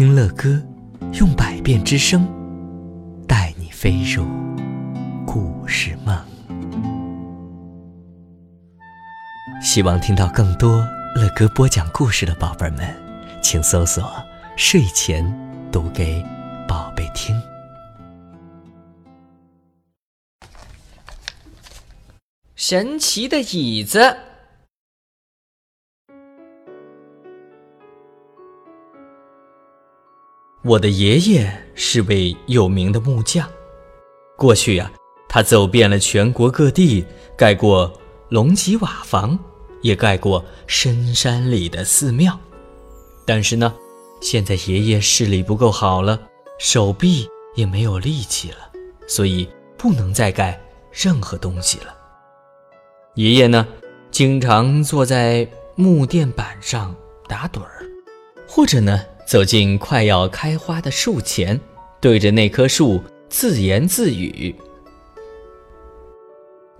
听乐歌，用百变之声，带你飞入故事梦。希望听到更多乐哥播讲故事的宝贝们，请搜索“睡前读给宝贝听”。神奇的椅子。我的爷爷是位有名的木匠，过去呀，他走遍了全国各地，盖过龙脊瓦房，也盖过深山里的寺庙。但是呢，现在爷爷视力不够好了，手臂也没有力气了，所以不能再盖任何东西了。爷爷呢，经常坐在木垫板上打盹儿，或者呢。走进快要开花的树前，对着那棵树自言自语。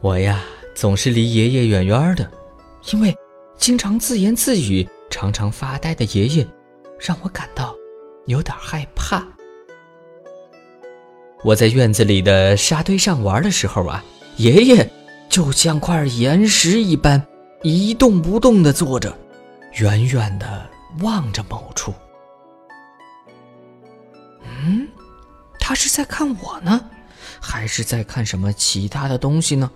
我呀，总是离爷爷远远的，因为经常自言自语、常常发呆的爷爷，让我感到有点害怕。我在院子里的沙堆上玩的时候啊，爷爷就像块岩石一般，一动不动地坐着，远远地望着某处。嗯，他是在看我呢，还是在看什么其他的东西呢？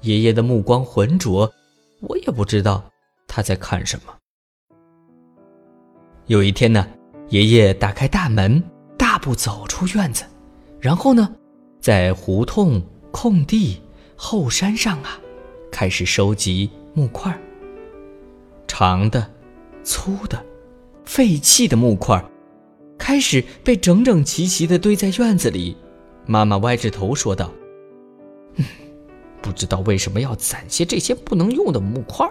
爷爷的目光浑浊，我也不知道他在看什么。有一天呢，爷爷打开大门，大步走出院子，然后呢，在胡同、空地、后山上啊，开始收集木块。长的、粗的、废弃的木块。开始被整整齐齐地堆在院子里，妈妈歪着头说道：“嗯，不知道为什么要攒些这些不能用的木块。”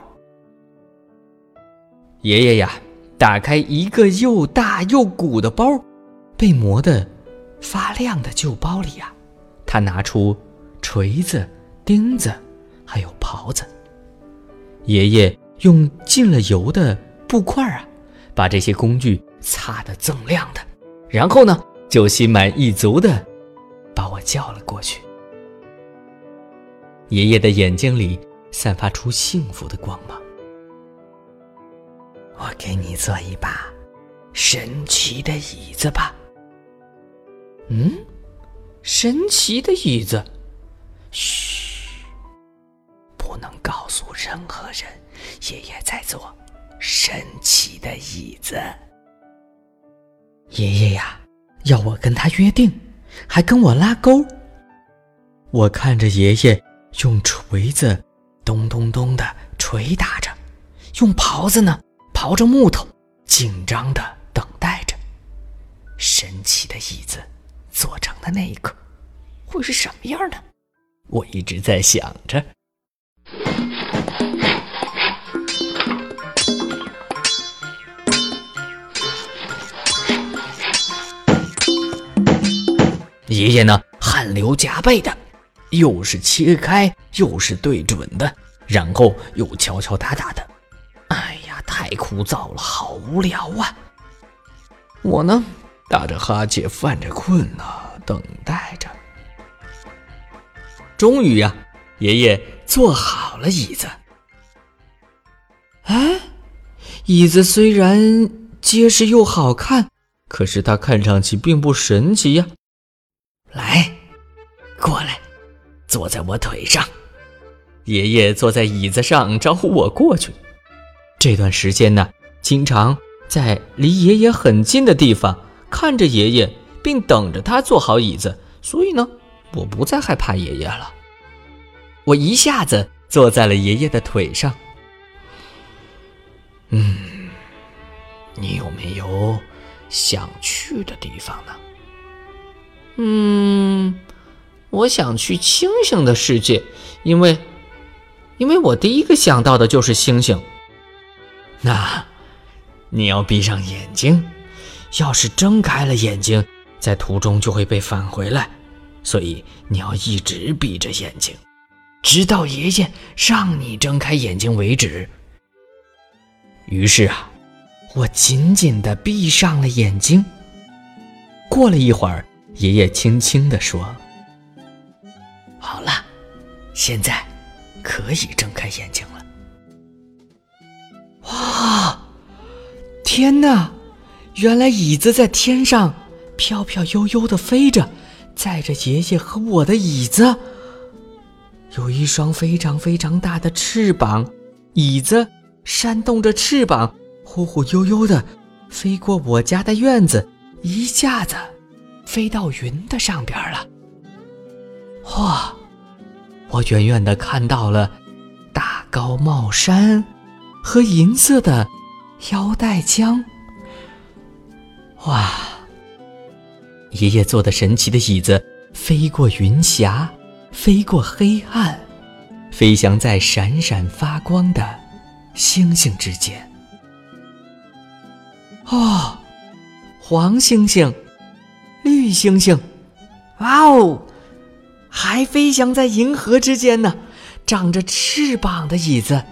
爷爷呀，打开一个又大又鼓的包，被磨得发亮的旧包里呀，他拿出锤子、钉子，还有刨子。爷爷用进了油的布块啊，把这些工具。擦得锃亮的，然后呢，就心满意足的把我叫了过去。爷爷的眼睛里散发出幸福的光芒。我给你做一把神奇的椅子吧。嗯，神奇的椅子，嘘，不能告诉任何人，爷爷在做神奇的椅子。爷爷呀，要我跟他约定，还跟我拉钩。我看着爷爷用锤子咚咚咚的捶打着，用刨子呢刨着木头，紧张的等待着。神奇的椅子做成的那一刻，会是什么样呢？我一直在想着。爷爷呢，汗流浃背的，又是切开，又是对准的，然后又敲敲打打的。哎呀，太枯燥了，好无聊啊！我呢，打着哈欠，犯着困呢，等待着。终于呀，爷爷做好了椅子。哎，椅子虽然结实又好看，可是它看上去并不神奇呀。来，过来，坐在我腿上。爷爷坐在椅子上招呼我过去。这段时间呢，经常在离爷爷很近的地方看着爷爷，并等着他坐好椅子。所以呢，我不再害怕爷爷了。我一下子坐在了爷爷的腿上。嗯，你有没有想去的地方呢？嗯，我想去星星的世界，因为，因为我第一个想到的就是星星。那，你要闭上眼睛，要是睁开了眼睛，在途中就会被返回来，所以你要一直闭着眼睛，直到爷爷让你睁开眼睛为止。于是啊，我紧紧地闭上了眼睛。过了一会儿，爷爷轻轻地说：“好了，现在可以睁开眼睛了。”哇！天哪！原来椅子在天上飘飘悠悠地飞着，载着爷爷和我的椅子。有一双非常非常大的翅膀，椅子扇动着翅膀，忽忽悠悠地飞过我家的院子，一下子飞到云的上边了。哇！我远远的看到了大高帽山和银色的腰带江。哇！爷爷坐的神奇的椅子飞过云霞，飞过黑暗，飞翔在闪闪发光的星星之间。哦，黄星星，绿星星，哇哦！还飞翔在银河之间呢！长着翅膀的椅子，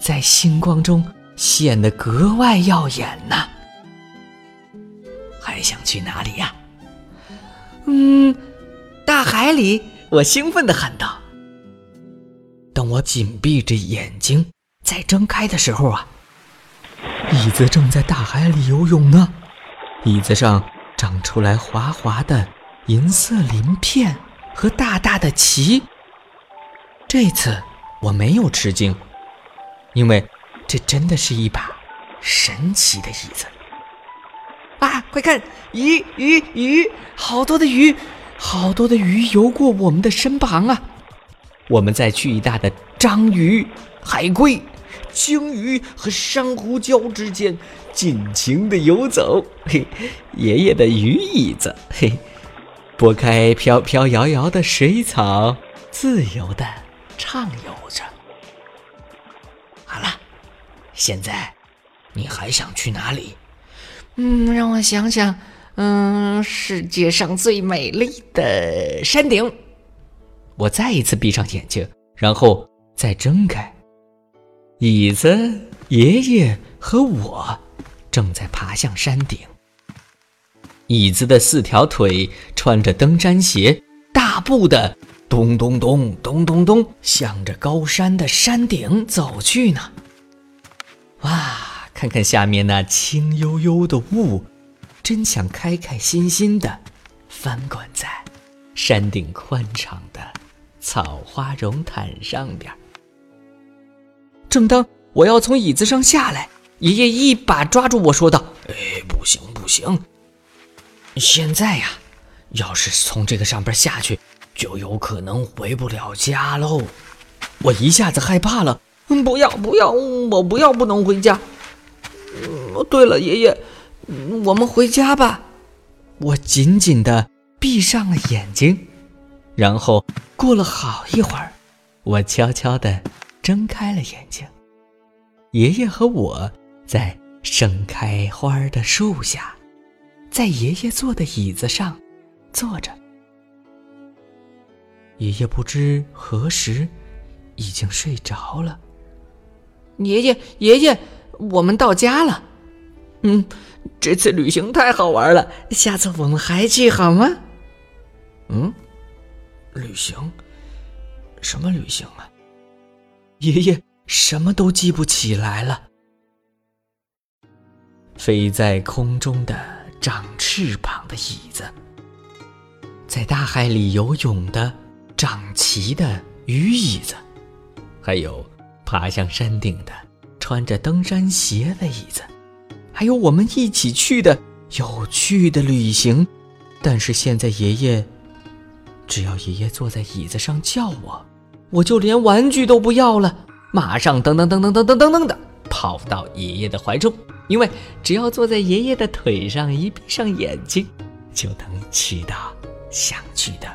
在星光中显得格外耀眼呢。还想去哪里呀？嗯，大海里！我兴奋地喊道。等我紧闭着眼睛再睁开的时候啊，椅子正在大海里游泳呢。椅子上长出来滑滑的银色鳞片和大大的鳍。这次我没有吃惊，因为这真的是一把神奇的椅子。啊！快看，鱼鱼鱼，好多的鱼，好多的鱼游过我们的身旁啊！我们在巨大的章鱼、海龟、鲸鱼和珊瑚礁之间尽情的游走。嘿，爷爷的鱼椅子，嘿，拨开飘飘摇摇的水草，自由的畅游着。好了，现在你还想去哪里？嗯，让我想想，嗯，世界上最美丽的山顶。我再一次闭上眼睛，然后再睁开。椅子、爷爷和我正在爬向山顶。椅子的四条腿穿着登山鞋，大步的咚咚咚咚咚咚向着高山的山顶走去呢。哇！看看下面那轻悠悠的雾，真想开开心心的翻滚在山顶宽敞的草花绒毯上边。正当我要从椅子上下来，爷爷一把抓住我说道：“哎，不行不行！现在呀，要是从这个上边下去，就有可能回不了家喽。”我一下子害怕了，“嗯不要不要，我不要不能回家。”嗯，对了，爷爷，我们回家吧。我紧紧的闭上了眼睛，然后过了好一会儿，我悄悄的睁开了眼睛。爷爷和我在盛开花的树下，在爷爷坐的椅子上坐着。爷爷不知何时已经睡着了。爷爷，爷爷，我们到家了。嗯，这次旅行太好玩了，下次我们还去好吗？嗯，旅行？什么旅行啊？爷爷什么都记不起来了。飞在空中的长翅膀的椅子，在大海里游泳的长鳍的鱼椅子，还有爬向山顶的穿着登山鞋的椅子。还有我们一起去的有趣的旅行，但是现在爷爷，只要爷爷坐在椅子上叫我，我就连玩具都不要了，马上噔噔噔噔噔噔噔噔的跑到爷爷的怀中，因为只要坐在爷爷的腿上，一闭上眼睛，就能去到想去的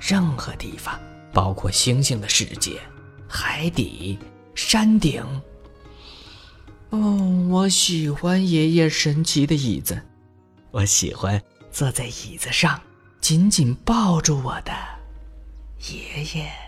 任何地方，包括星星的世界、海底、山顶。哦，我喜欢爷爷神奇的椅子，我喜欢坐在椅子上，紧紧抱住我的爷爷。